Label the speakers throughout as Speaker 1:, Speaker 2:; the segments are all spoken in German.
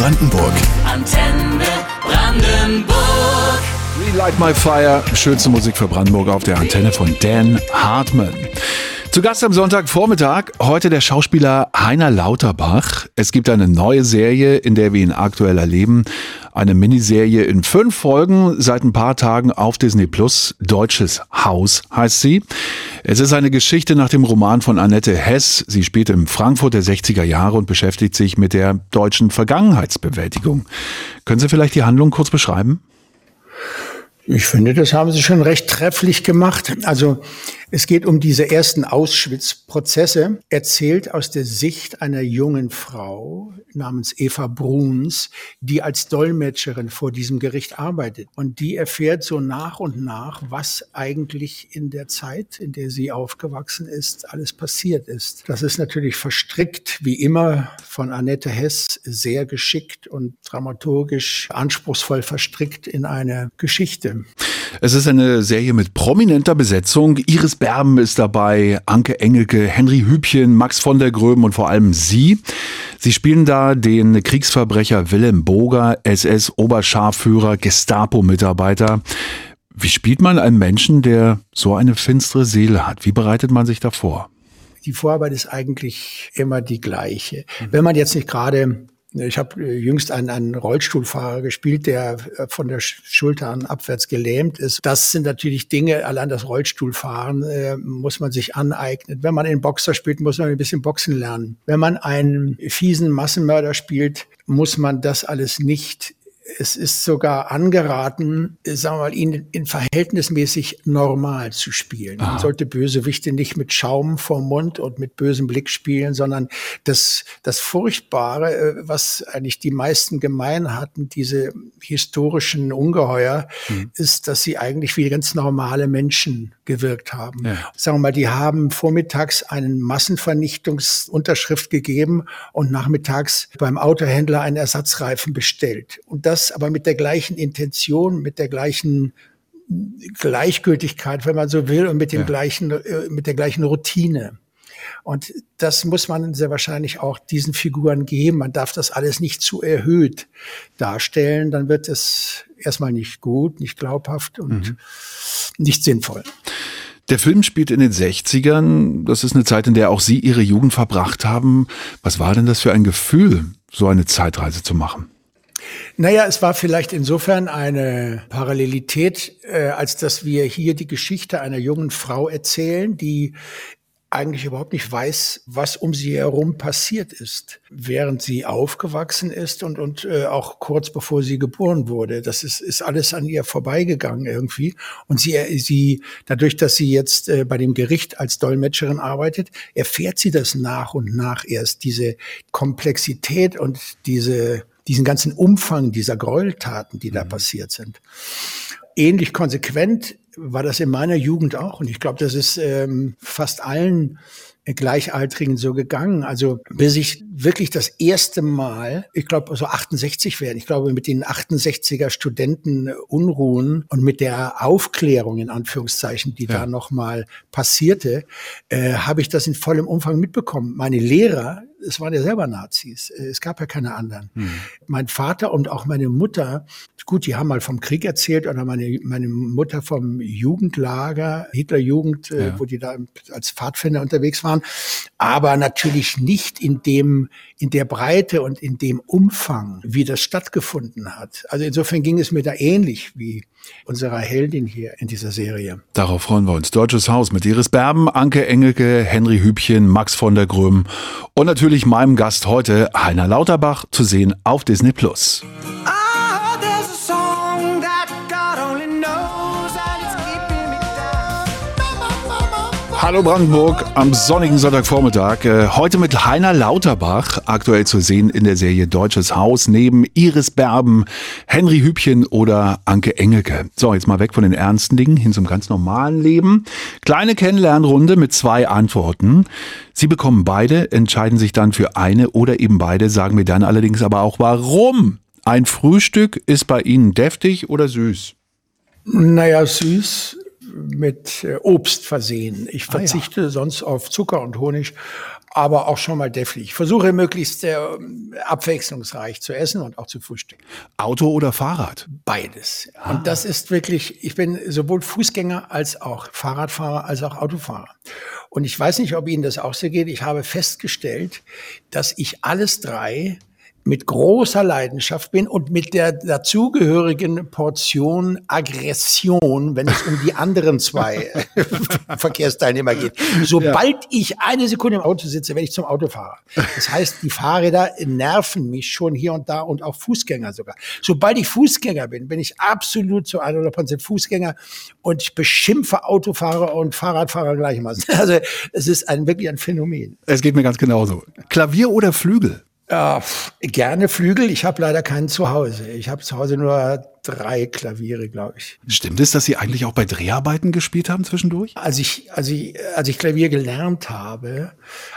Speaker 1: Brandenburg.
Speaker 2: Antenne Brandenburg.
Speaker 1: Relight My Fire, schönste Musik für Brandenburg auf der Antenne von Dan Hartmann. Zu Gast am Sonntagvormittag heute der Schauspieler Heiner Lauterbach. Es gibt eine neue Serie, in der wir ihn aktuell erleben. Eine Miniserie in fünf Folgen seit ein paar Tagen auf Disney Plus. Deutsches Haus heißt sie. Es ist eine Geschichte nach dem Roman von Annette Hess. Sie spielt in Frankfurt der 60er Jahre und beschäftigt sich mit der deutschen Vergangenheitsbewältigung. Können Sie vielleicht die Handlung kurz beschreiben?
Speaker 3: Ich finde, das haben Sie schon recht trefflich gemacht. Also es geht um diese ersten Auschwitz-Prozesse, erzählt aus der Sicht einer jungen Frau namens Eva Bruns, die als Dolmetscherin vor diesem Gericht arbeitet. Und die erfährt so nach und nach, was eigentlich in der Zeit, in der sie aufgewachsen ist, alles passiert ist. Das ist natürlich verstrickt, wie immer, von Annette Hess sehr geschickt und dramaturgisch anspruchsvoll verstrickt in eine Geschichte.
Speaker 1: Es ist eine Serie mit prominenter Besetzung. Iris Berben ist dabei, Anke Engelke, Henry Hübchen, Max von der Gröben und vor allem Sie. Sie spielen da den Kriegsverbrecher Willem Boger, SS-Oberscharführer, Gestapo-Mitarbeiter. Wie spielt man einen Menschen, der so eine finstere Seele hat? Wie bereitet man sich davor?
Speaker 3: Die Vorarbeit ist eigentlich immer die gleiche. Wenn man jetzt nicht gerade ich habe äh, jüngst einen, einen Rollstuhlfahrer gespielt, der äh, von der Schulter an abwärts gelähmt ist. Das sind natürlich Dinge, allein das Rollstuhlfahren äh, muss man sich aneignen. Wenn man in Boxer spielt, muss man ein bisschen Boxen lernen. Wenn man einen fiesen Massenmörder spielt, muss man das alles nicht es ist sogar angeraten, sagen wir mal, ihn in verhältnismäßig normal zu spielen. Aha. Man sollte Bösewichte nicht mit Schaum vorm Mund und mit bösem Blick spielen, sondern das, das Furchtbare, äh, was eigentlich die meisten gemein hatten, diese historischen Ungeheuer, mhm. ist, dass sie eigentlich wie ganz normale Menschen gewirkt haben. Ja. Sagen wir mal, die haben vormittags einen Massenvernichtungsunterschrift gegeben und nachmittags beim Autohändler einen Ersatzreifen bestellt. Und das das aber mit der gleichen Intention, mit der gleichen Gleichgültigkeit, wenn man so will, und mit dem ja. gleichen, äh, mit der gleichen Routine. Und das muss man sehr wahrscheinlich auch diesen Figuren geben. Man darf das alles nicht zu erhöht darstellen. Dann wird es erstmal nicht gut, nicht glaubhaft und mhm. nicht sinnvoll.
Speaker 1: Der Film spielt in den 60ern. Das ist eine Zeit, in der auch Sie Ihre Jugend verbracht haben. Was war denn das für ein Gefühl, so eine Zeitreise zu machen?
Speaker 3: Naja, es war vielleicht insofern eine Parallelität, äh, als dass wir hier die Geschichte einer jungen Frau erzählen, die eigentlich überhaupt nicht weiß, was um sie herum passiert ist, während sie aufgewachsen ist und, und äh, auch kurz bevor sie geboren wurde. Das ist, ist alles an ihr vorbeigegangen irgendwie. Und sie, sie, dadurch, dass sie jetzt äh, bei dem Gericht als Dolmetscherin arbeitet, erfährt sie das nach und nach erst, diese Komplexität und diese diesen ganzen Umfang dieser Gräueltaten, die da mhm. passiert sind. Ähnlich konsequent war das in meiner Jugend auch. Und ich glaube, das ist ähm, fast allen Gleichaltrigen so gegangen. Also bis ich wirklich das erste Mal, ich glaube so 68 werden, ich glaube mit den 68er Studenten Unruhen und mit der Aufklärung in Anführungszeichen, die ja. da nochmal passierte, äh, habe ich das in vollem Umfang mitbekommen. Meine Lehrer, es waren ja selber Nazis. Äh, es gab ja keine anderen. Hm. Mein Vater und auch meine Mutter, gut, die haben mal vom Krieg erzählt oder meine, meine Mutter vom Jugendlager, Hitlerjugend, äh, ja. wo die da als Pfadfinder unterwegs waren. Aber natürlich nicht in dem, in der Breite und in dem Umfang, wie das stattgefunden hat. Also insofern ging es mir da ähnlich wie unserer Heldin hier in dieser Serie.
Speaker 1: Darauf freuen wir uns. Deutsches Haus mit Iris Berben, Anke Engelke, Henry Hübchen, Max von der Gröm und natürlich meinem Gast heute, Heiner Lauterbach, zu sehen auf Disney Plus. Ah! Hallo Brandenburg am sonnigen Sonntagvormittag. Äh, heute mit Heiner Lauterbach, aktuell zu sehen in der Serie Deutsches Haus, neben Iris Berben, Henry Hübchen oder Anke Engelke. So, jetzt mal weg von den ernsten Dingen hin zum ganz normalen Leben. Kleine Kennenlernrunde mit zwei Antworten. Sie bekommen beide, entscheiden sich dann für eine oder eben beide, sagen mir dann allerdings aber auch warum. Ein Frühstück ist bei Ihnen deftig oder süß?
Speaker 3: Naja, süß mit äh, Obst versehen. Ich verzichte ah, ja. sonst auf Zucker und Honig, aber auch schon mal deftig. Ich versuche möglichst äh, abwechslungsreich zu essen und auch zu frühstücken.
Speaker 1: Auto oder Fahrrad?
Speaker 3: Beides. Ah. Und das ist wirklich, ich bin sowohl Fußgänger als auch Fahrradfahrer als auch Autofahrer. Und ich weiß nicht, ob Ihnen das auch so geht. Ich habe festgestellt, dass ich alles drei mit großer Leidenschaft bin und mit der dazugehörigen Portion Aggression, wenn es um die anderen zwei Verkehrsteilnehmer geht. Sobald ja. ich eine Sekunde im Auto sitze, werde ich zum Autofahrer. Das heißt, die Fahrräder nerven mich schon hier und da und auch Fußgänger sogar. Sobald ich Fußgänger bin, bin ich absolut zu 100% Fußgänger und ich beschimpfe Autofahrer und Fahrradfahrer gleichermaßen. Also es ist ein, wirklich ein Phänomen.
Speaker 1: Es geht mir ganz genauso. Klavier oder Flügel?
Speaker 3: Äh, gerne Flügel. Ich habe leider keinen zu Hause. Ich habe zu Hause nur drei Klaviere, glaube ich.
Speaker 1: Stimmt es, dass Sie eigentlich auch bei Dreharbeiten gespielt haben zwischendurch?
Speaker 3: Als ich, als ich, als ich Klavier gelernt habe,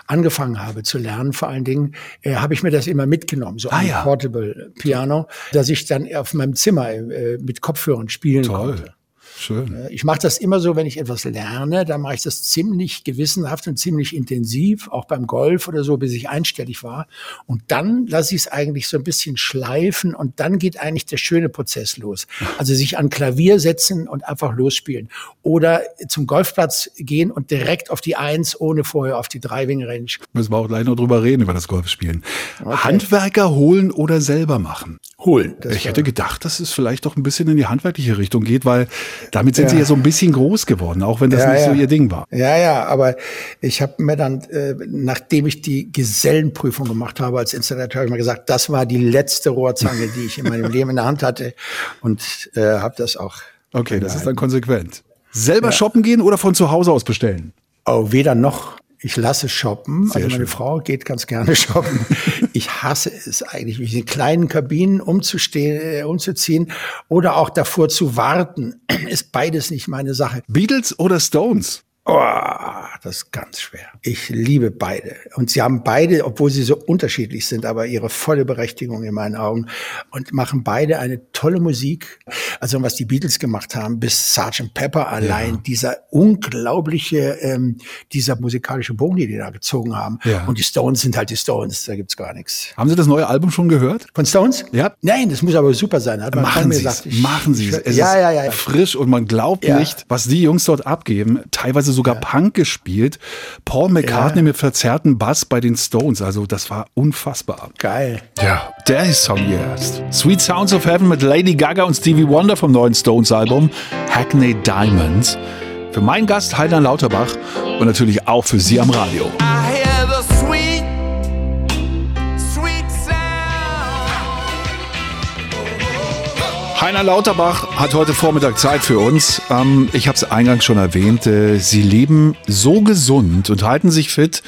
Speaker 3: angefangen habe zu lernen, vor allen Dingen, äh, habe ich mir das immer mitgenommen, so ah, ein ja. Portable Piano, dass ich dann auf meinem Zimmer äh, mit Kopfhörern spielen Toll. konnte. Schön. Äh, ich mache das immer so, wenn ich etwas lerne, dann mache ich das ziemlich gewissenhaft und ziemlich intensiv, auch beim Golf oder so, bis ich einstellig war. Und dann lasse ich es eigentlich so ein bisschen schleifen und dann geht eigentlich der schöne Prozess los. Also sich an Klavier setzen und einfach losspielen. Oder zum Golfplatz gehen und direkt auf die Eins, ohne vorher auf die drei Wing Range.
Speaker 1: Müssen wir auch gleich noch drüber reden, über das Golfspielen. Okay. Handwerker holen oder selber machen?
Speaker 3: Holen.
Speaker 1: Ich hätte gedacht, dass es vielleicht doch ein bisschen in die handwerkliche Richtung geht, weil damit sind ja. sie ja so ein bisschen groß geworden, auch wenn das ja, nicht ja. so ihr Ding war.
Speaker 3: Ja, ja, aber ich habe mir dann, äh, nachdem ich die Gesellenprüfung gemacht habe als Installateur, habe ich mir gesagt, das war die letzte Rohrzange, die ich in meinem Leben in der Hand hatte und äh, habe das auch.
Speaker 1: Okay, das ist dann konsequent. Selber shoppen gehen oder von zu Hause aus bestellen?
Speaker 3: Oh, weder noch. Ich lasse shoppen. Sehr also meine schön. Frau geht ganz gerne shoppen. ich hasse es eigentlich, mich in kleinen Kabinen umzustehen, äh, umzuziehen oder auch davor zu warten. Ist beides nicht meine Sache.
Speaker 1: Beatles oder Stones?
Speaker 3: Oh, das ist ganz schwer. Ich liebe beide. Und sie haben beide, obwohl sie so unterschiedlich sind, aber ihre volle Berechtigung in meinen Augen und machen beide eine tolle Musik. Also was die Beatles gemacht haben, bis Sgt. Pepper allein, ja. dieser unglaubliche, ähm, dieser musikalische Bogen, den die da gezogen haben. Ja. Und die Stones sind halt die Stones, da gibt's gar nichts.
Speaker 1: Haben Sie das neue Album schon gehört?
Speaker 3: Von Stones?
Speaker 1: Ja.
Speaker 3: Nein, das muss aber super sein.
Speaker 1: Machen Sie es. Machen Sie es. Ja, ja, ja, ja. Frisch und man glaubt nicht, was die Jungs dort abgeben. Teilweise sogar ja. Punk gespielt. Paul McCartney ja. mit verzerrtem Bass bei den Stones. Also das war unfassbar.
Speaker 3: Geil.
Speaker 1: Ja, der ist Song jetzt. Sweet Sounds of Heaven mit Lady Gaga und Stevie Wonder vom neuen Stones Album Hackney Diamonds. Für meinen Gast Heiner Lauterbach und natürlich auch für Sie am Radio. Heiner Lauterbach hat heute Vormittag Zeit für uns. Ähm, ich habe es eingangs schon erwähnt. Äh, Sie leben so gesund und halten sich fit.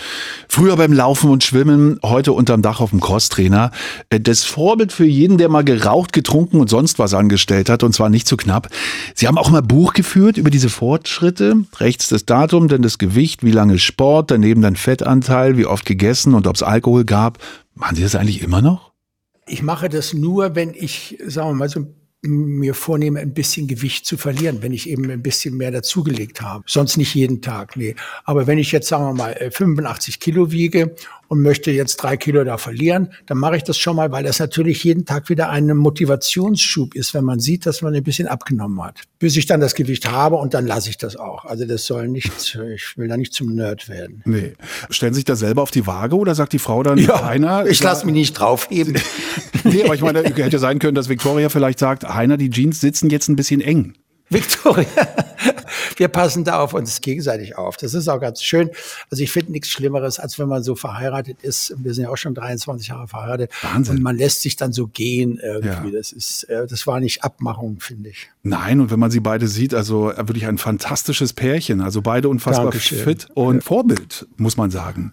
Speaker 1: Früher beim Laufen und Schwimmen, heute unterm Dach auf dem Crosstrainer. Äh, das Vorbild für jeden, der mal geraucht, getrunken und sonst was angestellt hat, und zwar nicht zu knapp. Sie haben auch mal Buch geführt über diese Fortschritte. Rechts das Datum, dann das Gewicht, wie lange Sport, daneben dann Fettanteil, wie oft gegessen und ob es Alkohol gab. Machen Sie das eigentlich immer noch?
Speaker 3: Ich mache das nur, wenn ich, sagen wir mal, so ein mir vornehme, ein bisschen Gewicht zu verlieren, wenn ich eben ein bisschen mehr dazugelegt habe. Sonst nicht jeden Tag, nee. Aber wenn ich jetzt, sagen wir mal, 85 äh, Kilo wiege und möchte jetzt drei Kilo da verlieren, dann mache ich das schon mal, weil das natürlich jeden Tag wieder ein Motivationsschub ist, wenn man sieht, dass man ein bisschen abgenommen hat. Bis ich dann das Gewicht habe und dann lasse ich das auch. Also das soll nicht, ich will da nicht zum Nerd werden.
Speaker 1: Nee. Stellen Sie sich da selber auf die Waage oder sagt die Frau dann,
Speaker 3: ja, einer? Ich lasse mich nicht draufheben.
Speaker 1: nee, aber ich meine, hätte sein können, dass Victoria vielleicht sagt, Heiner, die Jeans sitzen jetzt ein bisschen eng.
Speaker 3: Victoria, wir passen da auf uns gegenseitig auf. Das ist auch ganz schön. Also ich finde nichts Schlimmeres, als wenn man so verheiratet ist. Wir sind ja auch schon 23 Jahre verheiratet. Wahnsinn. Und man lässt sich dann so gehen irgendwie. Ja. Das ist, äh, das war nicht Abmachung, finde ich.
Speaker 1: Nein, und wenn man sie beide sieht, also äh, wirklich ein fantastisches Pärchen. Also beide unfassbar Dankeschön. fit und ja. Vorbild, muss man sagen.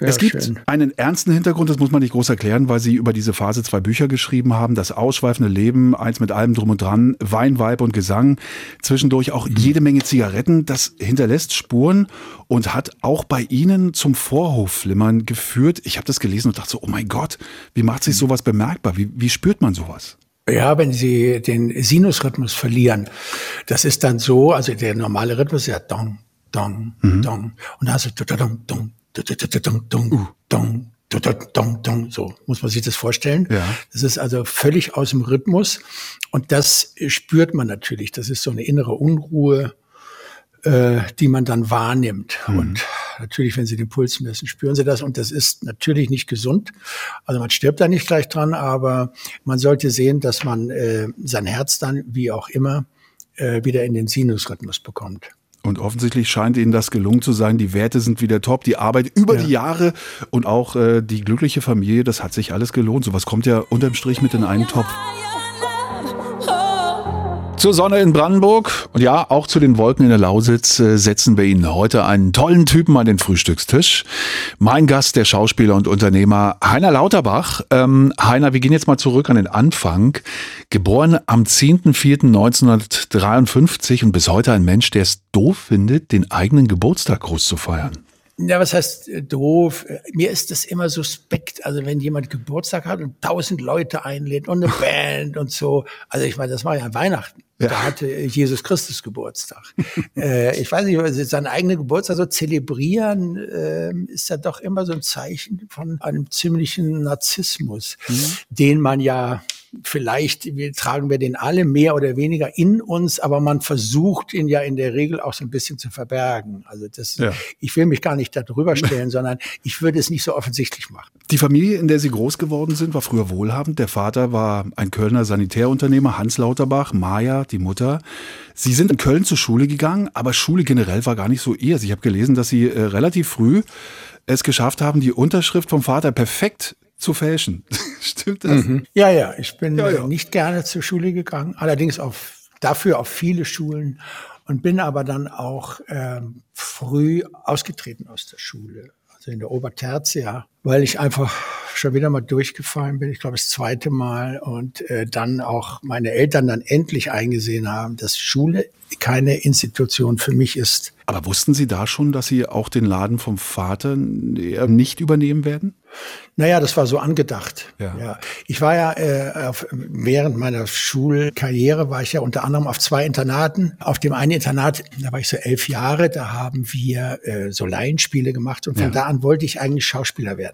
Speaker 1: Ja, es gibt schön. einen ernsten Hintergrund, das muss man nicht groß erklären, weil sie über diese Phase zwei Bücher geschrieben haben. Das ausschweifende Leben, eins mit allem drum und dran, Wein, Weib und Gesang. Zwischendurch auch jede Menge Zigaretten. Das hinterlässt Spuren und hat auch bei Ihnen zum Vorhofflimmern geführt. Ich habe das gelesen und dachte so, oh mein Gott, wie macht sich sowas bemerkbar? Wie, wie spürt man sowas?
Speaker 3: Ja, wenn Sie den Sinusrhythmus verlieren, das ist dann so, also der normale Rhythmus ist ja dong, dong, mhm. dong. Und dann hast du dong, dong, dong, dong, dong, dong, dong, so muss man sich das vorstellen.
Speaker 1: Ja.
Speaker 3: Das ist also völlig aus dem Rhythmus und das spürt man natürlich. Das ist so eine innere Unruhe, äh, die man dann wahrnimmt. Und natürlich, wenn Sie den Puls messen, spüren Sie das. Und das ist natürlich nicht gesund. Also man stirbt da nicht gleich dran, aber man sollte sehen, dass man äh, sein Herz dann, wie auch immer, äh, wieder in den Sinusrhythmus bekommt.
Speaker 1: Und offensichtlich scheint Ihnen das gelungen zu sein. Die Werte sind wieder top, die Arbeit über
Speaker 3: Ja.
Speaker 1: die Jahre und auch äh, die glückliche Familie, das hat sich alles gelohnt. Sowas kommt ja unterm Strich mit in einen Topf. Zur Sonne in Brandenburg und ja, auch zu den Wolken in der Lausitz äh, setzen wir Ihnen heute einen tollen Typen an den Frühstückstisch. Mein Gast, der Schauspieler und Unternehmer Heiner Lauterbach. Ähm, Heiner, wir gehen jetzt mal zurück an den Anfang. Geboren am 10.04.1953 und bis heute ein Mensch, der es doof findet, den eigenen Geburtstag groß zu feiern.
Speaker 3: Ja, was heißt äh, doof? Mir ist das immer suspekt. Also wenn jemand Geburtstag hat und tausend Leute einlädt und eine Band und so. Also ich meine, das war ja Weihnachten. Da hatte Jesus Christus Geburtstag. äh, ich weiß nicht, seinen eigenen Geburtstag so zelebrieren, ähm, ist ja doch immer so ein Zeichen von einem ziemlichen Narzissmus, den man ja vielleicht, wir tragen wir den alle mehr oder weniger in uns, aber man versucht ihn ja in der Regel auch so ein bisschen zu verbergen. Also das,
Speaker 1: Ja.
Speaker 3: ich will mich gar nicht darüber stellen, sondern ich würde es nicht so offensichtlich machen.
Speaker 1: Die Familie, in der Sie groß geworden sind, war früher wohlhabend. Der Vater war ein Kölner Sanitärunternehmer, Hans Lauterbach, Maja, die Mutter. Sie sind in Köln zur Schule gegangen, aber Schule generell war gar nicht so ihrs. Ich habe gelesen, dass Sie äh, relativ früh es geschafft haben, die Unterschrift vom Vater perfekt zu fälschen. Stimmt das?
Speaker 3: Ja, ja, ich bin
Speaker 1: Ja, ja.
Speaker 3: äh, nicht gerne zur Schule gegangen, allerdings auf, dafür auf viele Schulen und bin aber dann auch ähm, früh ausgetreten aus der Schule, also in der Obertertia, weil ich einfach schon wieder mal durchgefallen bin, ich glaube das zweite Mal und äh, dann auch meine Eltern dann endlich eingesehen haben, dass Schule keine Institution für mich ist.
Speaker 1: Aber wussten Sie da schon, dass Sie auch den Laden vom Vater nicht übernehmen werden?
Speaker 3: Naja, das war so angedacht.
Speaker 1: Ja.
Speaker 3: Ich war ja äh, auf, während meiner Schulkarriere war ich ja unter anderem auf zwei Internaten. Auf dem einen Internat, da war ich so elf Jahre, da haben wir äh, so Laienspiele gemacht und von
Speaker 1: Ja.
Speaker 3: da an wollte ich eigentlich Schauspieler werden.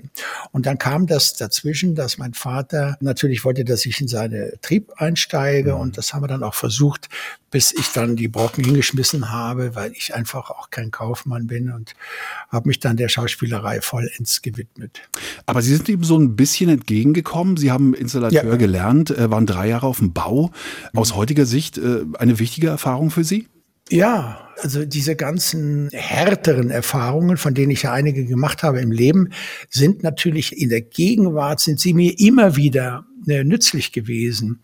Speaker 3: Und dann kam das dazwischen, dass mein Vater natürlich wollte, dass ich in seine Trieb einsteige und das haben wir dann auch versucht, bis ich dann die Brocken hingeschmissen habe, weil ich einfach auch kein Kaufmann bin und habe mich dann der Schauspielerei vollends gewidmet.
Speaker 1: Aber Sie sind ihm so ein bisschen entgegengekommen. Sie haben Installateur
Speaker 3: Ja.
Speaker 1: gelernt, äh, waren drei Jahre auf dem Bau. Aus heutiger Sicht äh, eine wichtige Erfahrung für Sie?
Speaker 3: Ja, also diese ganzen härteren Erfahrungen, von denen ich ja einige gemacht habe im Leben, sind natürlich in der Gegenwart, sind sie mir immer wieder äh, nützlich gewesen.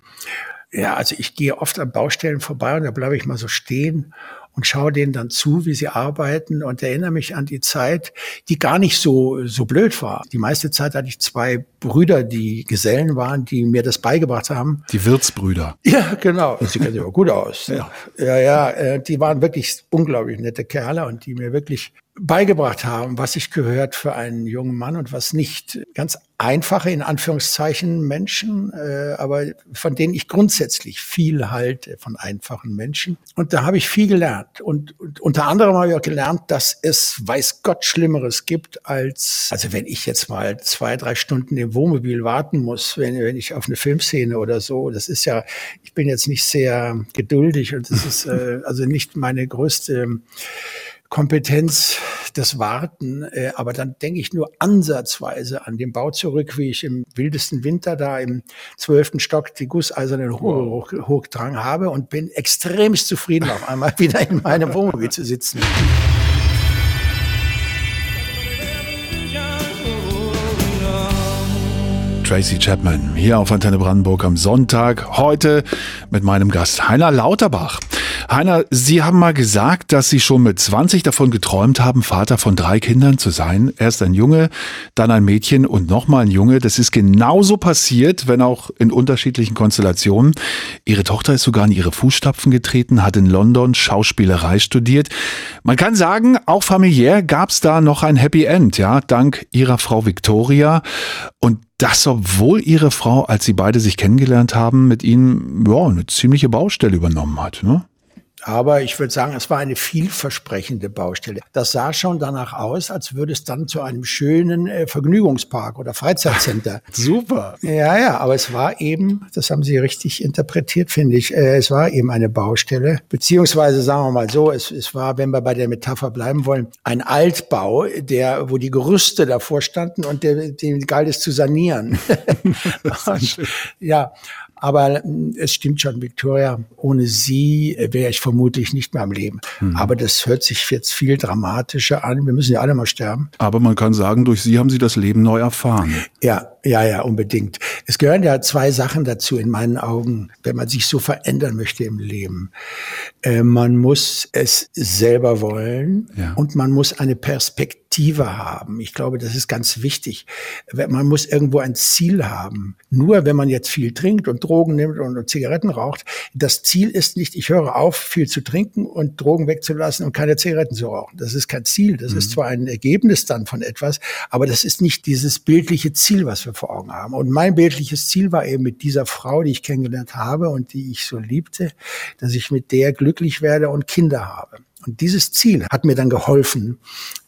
Speaker 3: Ja, also ich gehe oft an Baustellen vorbei und da bleibe ich mal so stehen und schaue denen dann zu, wie sie arbeiten und erinnere mich an die Zeit, die gar nicht so, so blöd war. Die meiste Zeit hatte ich zwei Brüder, die Gesellen waren, die mir das beigebracht haben.
Speaker 1: Die Wirtsbrüder.
Speaker 3: Ja, genau. Sie kennen sich aber gut aus.
Speaker 1: Ja.
Speaker 3: ja, ja äh, die waren wirklich unglaublich nette Kerle und die mir wirklich beigebracht haben, was sich gehört für einen jungen Mann und was nicht. Ganz einfache, in Anführungszeichen, Menschen, äh, aber von denen ich grundsätzlich viel halte, von einfachen Menschen. Und da habe ich viel gelernt. Und, und unter anderem habe ich auch gelernt, dass es, weiß Gott, Schlimmeres gibt als, also wenn ich jetzt mal zwei, drei Stunden im Wohnmobil warten muss, wenn, wenn ich auf eine Filmszene oder so, das ist ja, ich bin jetzt nicht sehr geduldig und das ist äh, also nicht meine größte Kompetenz des Warten, äh, aber dann denke ich nur ansatzweise an den Bau zurück, wie ich im wildesten Winter da im zwölften Stock die gusseisernen Rohre hoch, hochdrang habe und bin extremst zufrieden, auf einmal wieder in meinem Wohnmobil zu sitzen.
Speaker 1: Tracy Chapman hier auf Antenne Brandenburg am Sonntag. Heute mit meinem Gast Heiner Lauterbach. Heiner, Sie haben mal gesagt, dass Sie schon mit 20 davon geträumt haben, Vater von drei Kindern zu sein. Erst ein Junge, dann ein Mädchen und nochmal ein Junge. Das ist genauso passiert, wenn auch in unterschiedlichen Konstellationen. Ihre Tochter ist sogar in ihre Fußstapfen getreten, hat in London Schauspielerei studiert. Man kann sagen, auch familiär gab es da noch ein Happy End, ja, dank ihrer Frau Victoria. Und das, obwohl ihre Frau, als sie beide sich kennengelernt haben, mit ihnen ja, eine ziemliche Baustelle übernommen hat. Ne?
Speaker 3: Aber ich würde sagen, es war eine vielversprechende Baustelle. Das sah schon danach aus, als würde es dann zu einem schönen äh, Vergnügungspark oder Freizeitcenter.
Speaker 1: Super.
Speaker 3: Ja, ja, aber es war eben, das haben Sie richtig interpretiert, finde ich, äh, es war eben eine Baustelle. Beziehungsweise sagen wir mal so, es, es war, wenn wir bei der Metapher bleiben wollen, ein Altbau, der, wo die Gerüste davor standen und der, den galt es zu sanieren. und, ja, aber mm, es stimmt schon, Victoria, ohne sie äh, wäre ich vermutlich nicht mehr am Leben. Mhm. Aber das hört sich jetzt viel dramatischer an. Wir müssen ja alle mal sterben.
Speaker 1: Aber man kann sagen, durch sie haben sie das Leben neu erfahren.
Speaker 3: Ja, ja, ja, unbedingt. Es gehören ja zwei Sachen dazu in meinen Augen, wenn man sich so verändern möchte im Leben. Äh, man muss es selber wollen ja. und man muss eine Perspektive haben. Ich glaube, das ist ganz wichtig. Man muss irgendwo ein Ziel haben. Nur wenn man jetzt viel trinkt und Drogen nimmt und Zigaretten raucht, das Ziel ist nicht, ich höre auf, viel zu trinken und Drogen wegzulassen und keine Zigaretten zu rauchen. Das ist kein Ziel. Das mhm. ist zwar ein Ergebnis dann von etwas, aber das ist nicht dieses bildliche Ziel, was wir vor Augen haben. Und mein bildliches Ziel war eben mit dieser Frau, die ich kennengelernt habe und die ich so liebte, dass ich mit der glücklich werde und Kinder habe. Und dieses Ziel hat mir dann geholfen,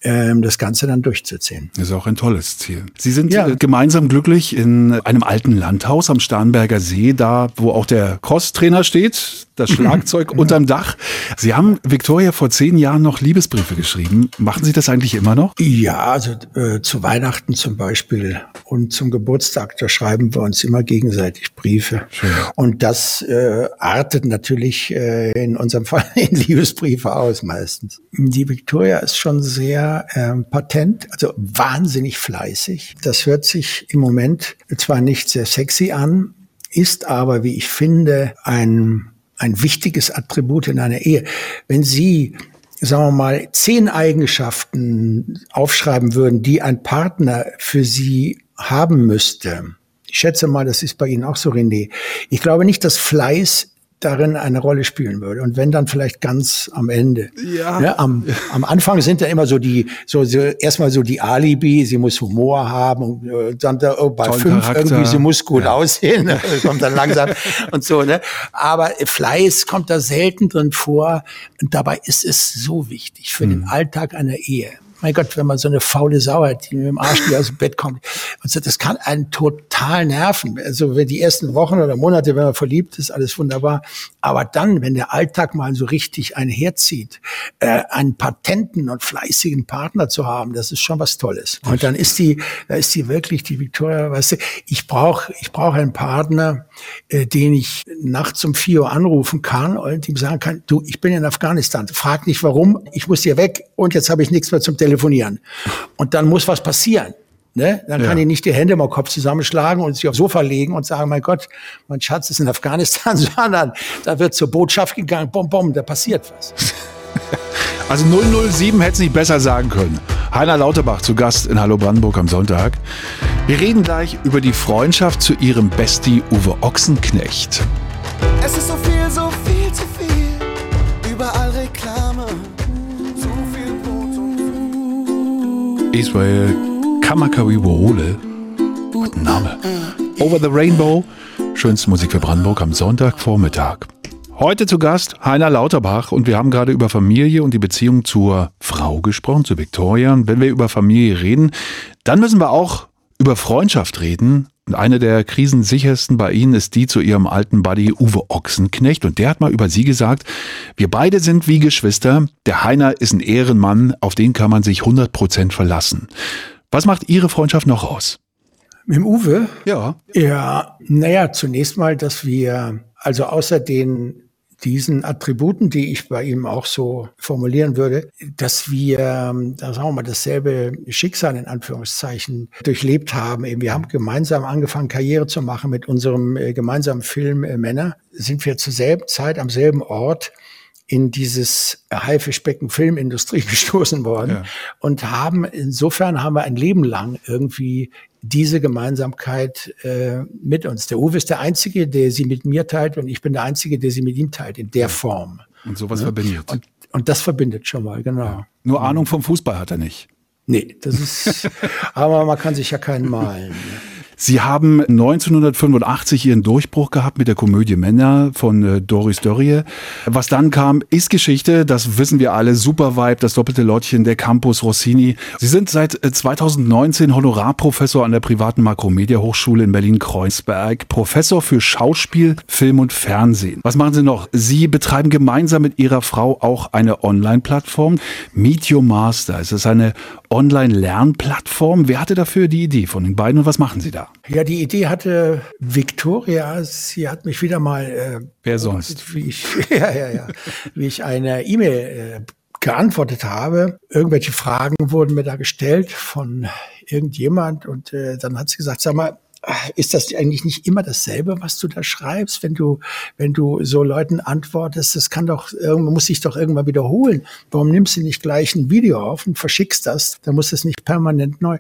Speaker 3: ähm, das Ganze dann durchzuziehen.
Speaker 1: Das ist auch ein tolles Ziel. Sie sind ja. Äh, gemeinsam glücklich in einem alten Landhaus am Starnberger See, da wo auch der Crosstrainer steht, das Schlagzeug unterm Dach. Sie haben Victoria vor zehn Jahren noch Liebesbriefe geschrieben. Machen Sie das eigentlich immer noch?
Speaker 3: Ja, also äh, zu Weihnachten zum Beispiel und zum Geburtstag, da schreiben wir uns immer gegenseitig Briefe. Schön. Und das äh, artet natürlich äh, in unserem Fall in Liebesbriefe aus meistens. Die Victoria ist schon sehr ähm, patent, also wahnsinnig fleißig. Das hört sich im Moment zwar nicht sehr sexy an, ist aber, wie ich finde, ein, ein wichtiges Attribut in einer Ehe. Wenn Sie sagen wir mal, zehn Eigenschaften aufschreiben würden, die ein Partner für Sie haben müsste. Ich schätze mal, das ist bei Ihnen auch so, René. Ich glaube nicht, dass Fleiß darin eine Rolle spielen würde. Und wenn dann vielleicht ganz am Ende. Ja. ja am, am Anfang sind da immer so die, so, so erstmal so die Alibi, sie muss Humor haben und äh, dann da, oh, bei Toll fünf Charakter. irgendwie, sie muss gut ja. aussehen, ne? kommt dann langsam und so, ne? Aber Fleiß kommt da selten drin vor. Und dabei ist es so wichtig für hm. den Alltag einer Ehe mein Gott, wenn man so eine faule Sau hat, die mit dem Arsch aus dem Bett kommt. Und so, das kann einen total nerven. Also wenn die ersten Wochen oder Monate, wenn man verliebt ist, alles wunderbar. Aber dann, wenn der Alltag mal so richtig einherzieht, äh, einen patenten und fleißigen Partner zu haben, das ist schon was Tolles. Und dann ist die, da ist die wirklich die Victoria, weißt du, ich brauche ich brauche einen Partner, äh, den ich nachts um vier Uhr anrufen kann und ihm sagen kann, du, ich bin in Afghanistan. Frag nicht warum, ich muss hier weg und jetzt habe ich nichts mehr zum Telefon telefonieren. Und dann muss was passieren. Ne? Dann kann ja. ich nicht die Hände im Kopf zusammenschlagen und sich aufs Sofa legen und sagen, mein Gott, mein Schatz ist in Afghanistan, sondern da wird zur Botschaft gegangen, bom, bom, da passiert was.
Speaker 1: Also 007 hätte es nicht besser sagen können. Heiner Lauterbach zu Gast in Hallo Brandenburg am Sonntag. Wir reden gleich über die Freundschaft zu ihrem Bestie Uwe Ochsenknecht.
Speaker 4: Es ist so
Speaker 1: Israel Kamakawiwoole. Guten Name. Over the Rainbow. Schönste Musik für Brandenburg am Sonntagvormittag. Heute zu Gast Heiner Lauterbach und wir haben gerade über Familie und die Beziehung zur Frau gesprochen, zu Victoria. Und wenn wir über Familie reden, dann müssen wir auch über Freundschaft reden. Und eine der krisensichersten bei Ihnen ist die zu Ihrem alten Buddy Uwe Ochsenknecht. Und der hat mal über Sie gesagt, wir beide sind wie Geschwister. Der Heiner ist ein Ehrenmann, auf den kann man sich 100 Prozent verlassen. Was macht Ihre Freundschaft noch aus?
Speaker 3: Mit dem Uwe?
Speaker 1: Ja.
Speaker 3: Ja, naja, zunächst mal, dass wir, also außer den diesen Attributen, die ich bei ihm auch so formulieren würde, dass wir, ähm, da sagen wir mal, dasselbe Schicksal in Anführungszeichen durchlebt haben. Wir haben gemeinsam angefangen, Karriere zu machen mit unserem äh, gemeinsamen Film äh, Männer. Sind wir zur selben Zeit am selben Ort in dieses Haifischbecken Filmindustrie gestoßen worden ja. und haben insofern haben wir ein Leben lang irgendwie diese Gemeinsamkeit äh, mit uns. Der Uwe ist der Einzige, der sie mit mir teilt und ich bin der Einzige, der sie mit ihm teilt, in der Form.
Speaker 1: Und sowas ja? verbindet.
Speaker 3: Und, und das verbindet schon mal, genau. Ja.
Speaker 1: Nur Ahnung vom Fußball hat er nicht.
Speaker 3: Nee, das ist, aber man kann sich ja keinen malen.
Speaker 1: Sie haben 1985 Ihren Durchbruch gehabt mit der Komödie Männer von äh, Doris Dörrie. Was dann kam, ist Geschichte, das wissen wir alle. Super Vibe, das doppelte Lottchen, der Campus Rossini. Sie sind seit äh, 2019 Honorarprofessor an der privaten Makromedia Hochschule in Berlin-Kreuzberg, Professor für Schauspiel, Film und Fernsehen. Was machen Sie noch? Sie betreiben gemeinsam mit Ihrer Frau auch eine Online-Plattform, Meet Your Master. Es ist eine Online-Lernplattform. Wer hatte dafür die Idee von den beiden und was machen Sie da?
Speaker 3: Ja, die Idee hatte Victoria. Sie hat mich wieder mal, äh,
Speaker 1: Wer sonst?
Speaker 3: wie ich, ja, ja, ja, wie ich eine E-Mail äh, geantwortet habe. Irgendwelche Fragen wurden mir da gestellt von irgendjemand und äh, dann hat sie gesagt, sag mal, ist das eigentlich nicht immer dasselbe, was du da schreibst, wenn du, wenn du so Leuten antwortest? Das kann doch, irgendwann muss sich doch irgendwann wiederholen. Warum nimmst du nicht gleich ein Video auf und verschickst das? Da muss es nicht permanent neu.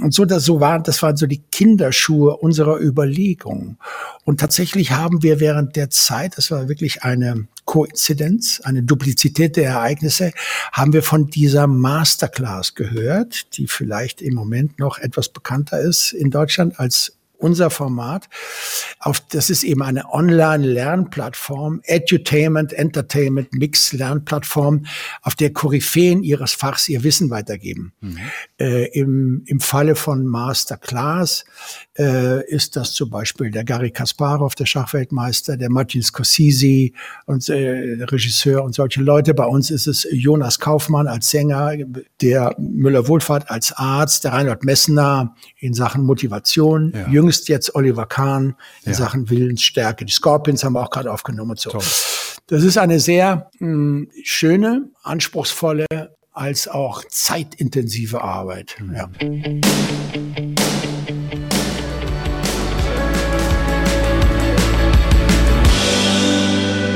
Speaker 3: Und so, das so waren, das waren so die Kinderschuhe unserer Überlegungen. Und tatsächlich haben wir während der Zeit, das war wirklich eine Koinzidenz, eine Duplizität der Ereignisse, haben wir von dieser Masterclass gehört, die vielleicht im Moment noch etwas bekannter ist in Deutschland als unser Format. Auf, das ist eben eine Online-Lernplattform, Edutainment, Entertainment, Mix-Lernplattform, auf der Koryphäen ihres Fachs ihr Wissen weitergeben. Mhm. Äh, im, Im Falle von Masterclass äh, ist das zum Beispiel der Gary Kasparov, der Schachweltmeister, der Martin Scorsese und äh, Regisseur und solche Leute. Bei uns ist es Jonas Kaufmann als Sänger, der Müller-Wohlfahrt als Arzt, der Reinhard Messner in Sachen Motivation,
Speaker 1: Ja.
Speaker 3: Jüngst jetzt Oliver Kahn in
Speaker 1: Ja.
Speaker 3: Sachen Willensstärke. Die Scorpions haben wir auch gerade aufgenommen und so. Das ist eine sehr mh, schöne, anspruchsvolle, als auch zeitintensive Arbeit. Ja.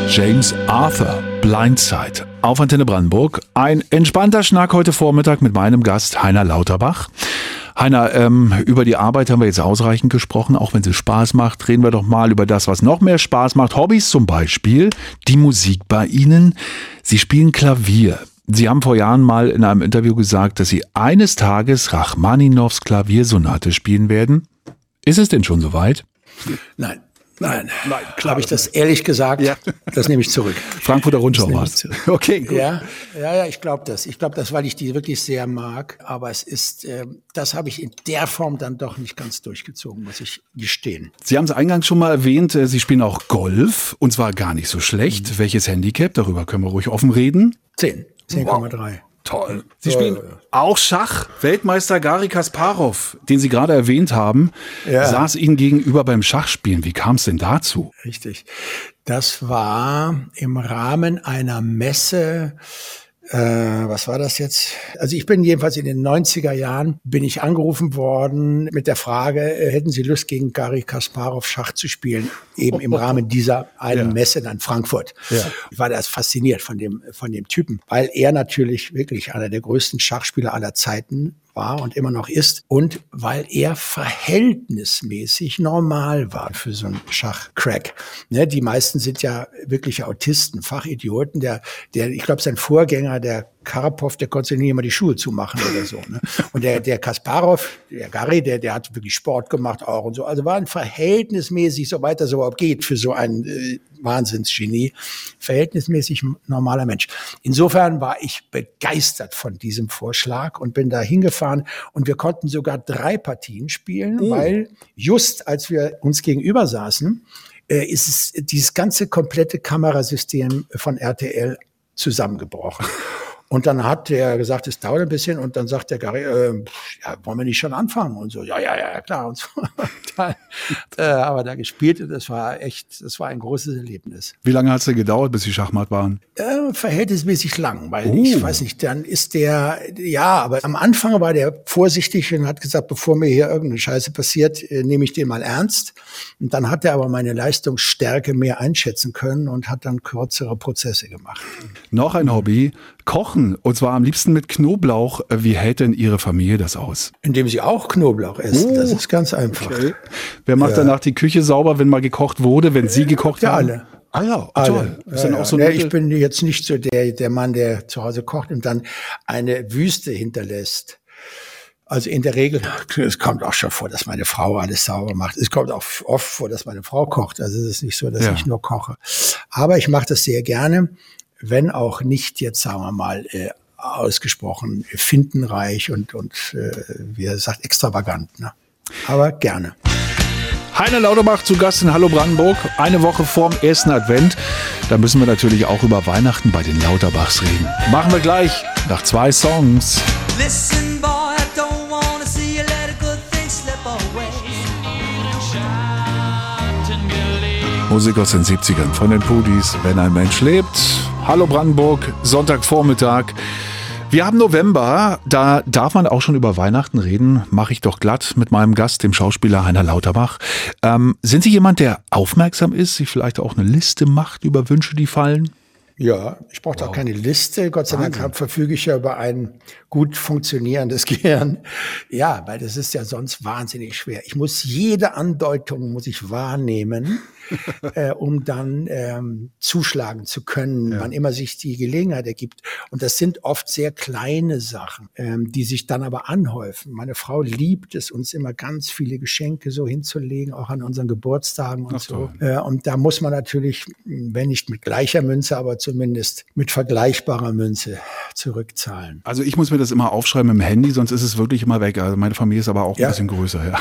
Speaker 1: James Arthur, Blindside, auf Antenne Brandenburg. Ein entspannter Schnack heute Vormittag mit meinem Gast Heiner Lauterbach. Heiner, ähm, über die Arbeit haben wir jetzt ausreichend gesprochen. Auch wenn sie Spaß macht, reden wir doch mal über das, was noch mehr Spaß macht. Hobbys zum Beispiel, die Musik bei Ihnen. Sie spielen Klavier. Sie haben vor Jahren mal in einem Interview gesagt, dass Sie eines Tages Rachmaninows Klaviersonate spielen werden. Ist es denn schon soweit?
Speaker 3: Nein. Nein,
Speaker 1: Nein, klar,
Speaker 3: habe ich das ehrlich gesagt?
Speaker 1: Ja.
Speaker 3: Das nehme ich zurück.
Speaker 1: Frankfurter Rundschau war. Okay, gut.
Speaker 3: Ja, ja, ja, ich glaube das. Ich glaube das, weil ich die wirklich sehr mag. Aber es ist, ähm, das habe ich in der Form dann doch nicht ganz durchgezogen, muss ich gestehen.
Speaker 1: Sie haben es eingangs schon mal erwähnt, äh, Sie spielen auch Golf und zwar gar nicht so schlecht. Welches Handicap? Darüber können wir ruhig offen reden.
Speaker 3: Zehn, 10,3.
Speaker 1: Toll. Sie spielen auch Schach. Weltmeister Gary Kasparov, den Sie gerade erwähnt haben,
Speaker 3: Ja.
Speaker 1: saß Ihnen gegenüber beim Schachspielen. Wie kam es denn dazu?
Speaker 3: Richtig. Das war im Rahmen einer Messe. Äh, was war das jetzt? Also ich bin jedenfalls in den 90er Jahren, bin ich angerufen worden mit der Frage, äh, hätten Sie Lust gegen Gary Kasparov Schach zu spielen? Eben im Rahmen dieser einen
Speaker 1: Ja.
Speaker 3: Messe in Frankfurt.
Speaker 1: Ja.
Speaker 3: Ich war da fasziniert von dem, von dem Typen, weil er natürlich wirklich einer der größten Schachspieler aller Zeiten war und immer noch ist und weil er verhältnismäßig normal war für so einen Schachcrack. Ne, die meisten sind ja wirkliche Autisten, Fachidioten. Der, der, ich glaube, sein Vorgänger, der Karpov, der konnte sich nie immer die Schuhe zumachen oder so. Ne? Und der, der Kasparov, der Gary, der, der hat wirklich Sport gemacht auch und so. Also war ein verhältnismäßig, soweit das überhaupt geht, für so einen äh, Wahnsinnsgenie, verhältnismäßig normaler Mensch. Insofern war ich begeistert von diesem Vorschlag und bin da hingefahren und wir konnten sogar drei Partien spielen, weil just als wir uns gegenüber saßen, äh, ist es dieses ganze komplette Kamerasystem von RTL zusammengebrochen. Und dann hat er gesagt, es dauert ein bisschen. Und dann sagt der Gary, äh, ja, wollen wir nicht schon anfangen? Und so, ja, ja, ja, klar. Und so. dann, äh, aber da gespielt und das war echt, das war ein großes Erlebnis.
Speaker 1: Wie lange hat es denn gedauert, bis Sie Schachmatt waren?
Speaker 3: Äh, verhältnismäßig lang, weil
Speaker 1: Oh.
Speaker 3: ich weiß nicht, dann ist der, ja, aber am Anfang war der vorsichtig und hat gesagt, bevor mir hier irgendeine Scheiße passiert, äh, nehme ich den mal ernst. Und dann hat er aber meine Leistungsstärke mehr einschätzen können und hat dann kürzere Prozesse gemacht.
Speaker 1: Noch ein Hobby, Kochen. Und zwar am liebsten mit Knoblauch. Wie hält denn Ihre Familie das aus?
Speaker 3: Indem sie auch Knoblauch essen.
Speaker 1: Oh.
Speaker 3: Das ist ganz einfach.
Speaker 1: Wer macht danach die Küche sauber, wenn mal gekocht wurde, wenn Sie gekocht
Speaker 3: Ja,
Speaker 1: haben?
Speaker 3: alle.
Speaker 1: Ah ja,
Speaker 3: Alle.
Speaker 1: toll.
Speaker 3: Ja,
Speaker 1: so
Speaker 3: ja.
Speaker 1: ein
Speaker 3: Ja, ich bin jetzt nicht so der, der Mann, der zu Hause kocht und dann eine Wüste hinterlässt. Also in der Regel, es kommt auch schon vor, dass meine Frau alles sauber macht. Es kommt auch oft vor, dass meine Frau kocht. Also es ist nicht so, dass
Speaker 1: Ja.
Speaker 3: ich nur koche. Aber ich mache das sehr gerne, wenn auch nicht jetzt, sagen wir mal, äh, ausgesprochen findenreich und, und äh, wie er sagt, extravagant. Ne? Aber gerne.
Speaker 1: Heiner Lauterbach zu Gast in Hallo Brandenburg. Eine Woche vorm ersten Advent. Da müssen wir natürlich auch über Weihnachten bei den Lauterbachs reden. Machen wir gleich nach zwei Songs.
Speaker 5: Listen, boy, I don't wanna see you let a good thing slip away.
Speaker 1: Musik aus den 70ern von den Pudis, wenn ein Mensch lebt. Hallo Brandenburg, Sonntagvormittag. Wir haben November, da darf man auch schon über Weihnachten reden. Mache ich doch glatt mit meinem Gast, dem Schauspieler Heiner Lauterbach. Ähm, sind Sie jemand, der aufmerksam ist, sich vielleicht auch eine Liste macht über Wünsche, die fallen?
Speaker 3: Ja, ich brauche auch keine Liste. Gott sei Dank hab- verfüge ich ja über ein gut funktionierendes Gehirn. Ja, weil das ist ja sonst wahnsinnig schwer. Ich muss jede Andeutung muss ich wahrnehmen, äh, um dann ähm, zuschlagen zu können, wann immer sich die Gelegenheit ergibt. Und das sind oft sehr kleine Sachen, ähm, die sich dann aber anhäufen. Meine Frau liebt es, uns immer ganz viele Geschenke so hinzulegen, auch an unseren Geburtstagen und so. Äh, und da muss man natürlich, wenn nicht mit gleicher Münze, aber zumindest mit vergleichbarer Münze zurückzahlen.
Speaker 1: Also ich muss mir das immer aufschreiben im Handy, sonst ist es wirklich immer weg. Also meine Familie ist aber auch ein
Speaker 3: Ja.
Speaker 1: bisschen größer, ja.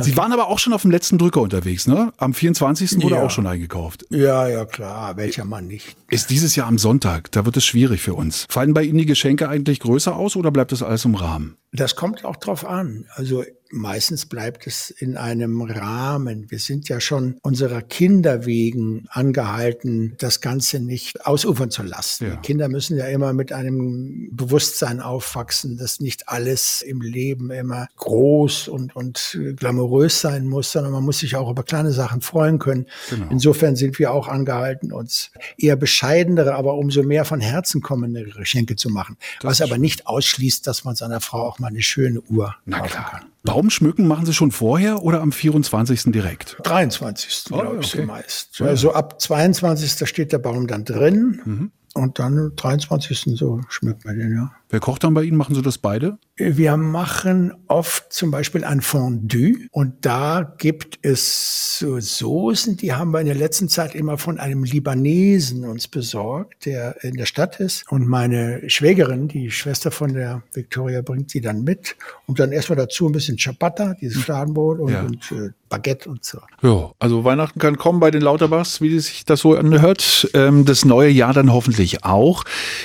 Speaker 1: Sie waren aber auch schon auf dem letzten Drücker unterwegs, ne? Am 24. wurde
Speaker 3: Ja.
Speaker 1: auch schon eingekauft.
Speaker 3: Ja, ja, klar, welcher Mann nicht.
Speaker 1: Ist dieses Jahr am Sonntag, da wird es schwierig für uns. Fallen bei Ihnen die Geschenke eigentlich größer aus oder bleibt das alles im Rahmen?
Speaker 3: Das kommt auch drauf an. Also meistens bleibt es in einem Rahmen. Wir sind ja schon unserer Kinder wegen angehalten, das Ganze nicht ausufern zu lassen.
Speaker 1: Ja.
Speaker 3: Die Kinder müssen ja immer mit einem Bewusstsein aufwachsen, dass nicht alles im Leben immer groß und, und glamourös sein muss, sondern man muss sich auch über kleine Sachen freuen können.
Speaker 1: Genau.
Speaker 3: Insofern sind wir auch angehalten, uns eher bescheidenere, aber umso mehr von Herzen kommende Geschenke zu machen. was aber nicht ausschließt, dass man seiner Frau auch mal eine schöne Uhr kaufen kann.
Speaker 1: Baumschmücken machen Sie schon vorher oder am 24. direkt?
Speaker 3: 23.
Speaker 1: Oh,
Speaker 3: glaube ich
Speaker 1: okay.
Speaker 3: so meist. Also ab 22. steht der Baum dann drin
Speaker 1: Mhm.
Speaker 3: Und dann 23. so schmückt man den, ja.
Speaker 1: Wer kocht dann bei Ihnen? Machen Sie das beide?
Speaker 3: Wir machen oft zum Beispiel ein Fondue und da gibt es so Soßen, die haben wir in der letzten Zeit immer von einem Libanesen uns besorgt, der in der Stadt ist. Und meine Schwägerin, die Schwester von der Victoria, bringt sie dann mit. Und dann erstmal dazu ein bisschen Ciabatta, dieses Fladenbrot und,
Speaker 1: Ja.
Speaker 3: und äh, Baguette und so.
Speaker 1: Ja, also Weihnachten kann kommen bei den Lauterbachs, wie sich das so anhört. Ähm, das neue Jahr dann hoffentlich auch.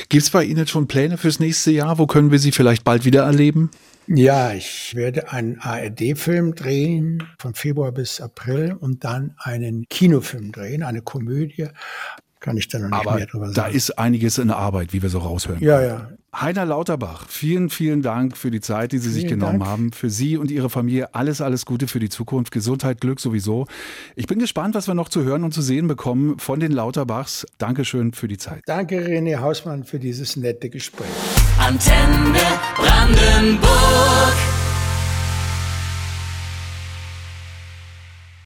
Speaker 1: Gibt es bei Ihnen jetzt schon Pläne fürs nächste Jahr? Wo können wir Sie vielleicht bald wieder erleben?
Speaker 3: Ja, ich werde einen ARD-Film drehen von Februar bis April und dann einen Kinofilm drehen, eine Komödie. Kann ich dann noch nicht
Speaker 1: Aber
Speaker 3: mehr drüber
Speaker 1: da
Speaker 3: sagen.
Speaker 1: ist einiges in Arbeit, wie wir so raushören.
Speaker 3: ja, ja.
Speaker 1: Heiner Lauterbach, vielen, vielen Dank für die Zeit, die Sie sich
Speaker 3: Vielen
Speaker 1: genommen
Speaker 3: Dank.
Speaker 1: haben. Für Sie und Ihre Familie alles, alles Gute für die Zukunft. Gesundheit, Glück sowieso. Ich bin gespannt, was wir noch zu hören und zu sehen bekommen von den Lauterbachs. Dankeschön für die Zeit.
Speaker 3: Danke, René Hausmann, für dieses nette Gespräch.
Speaker 2: Antenne Brandenburg.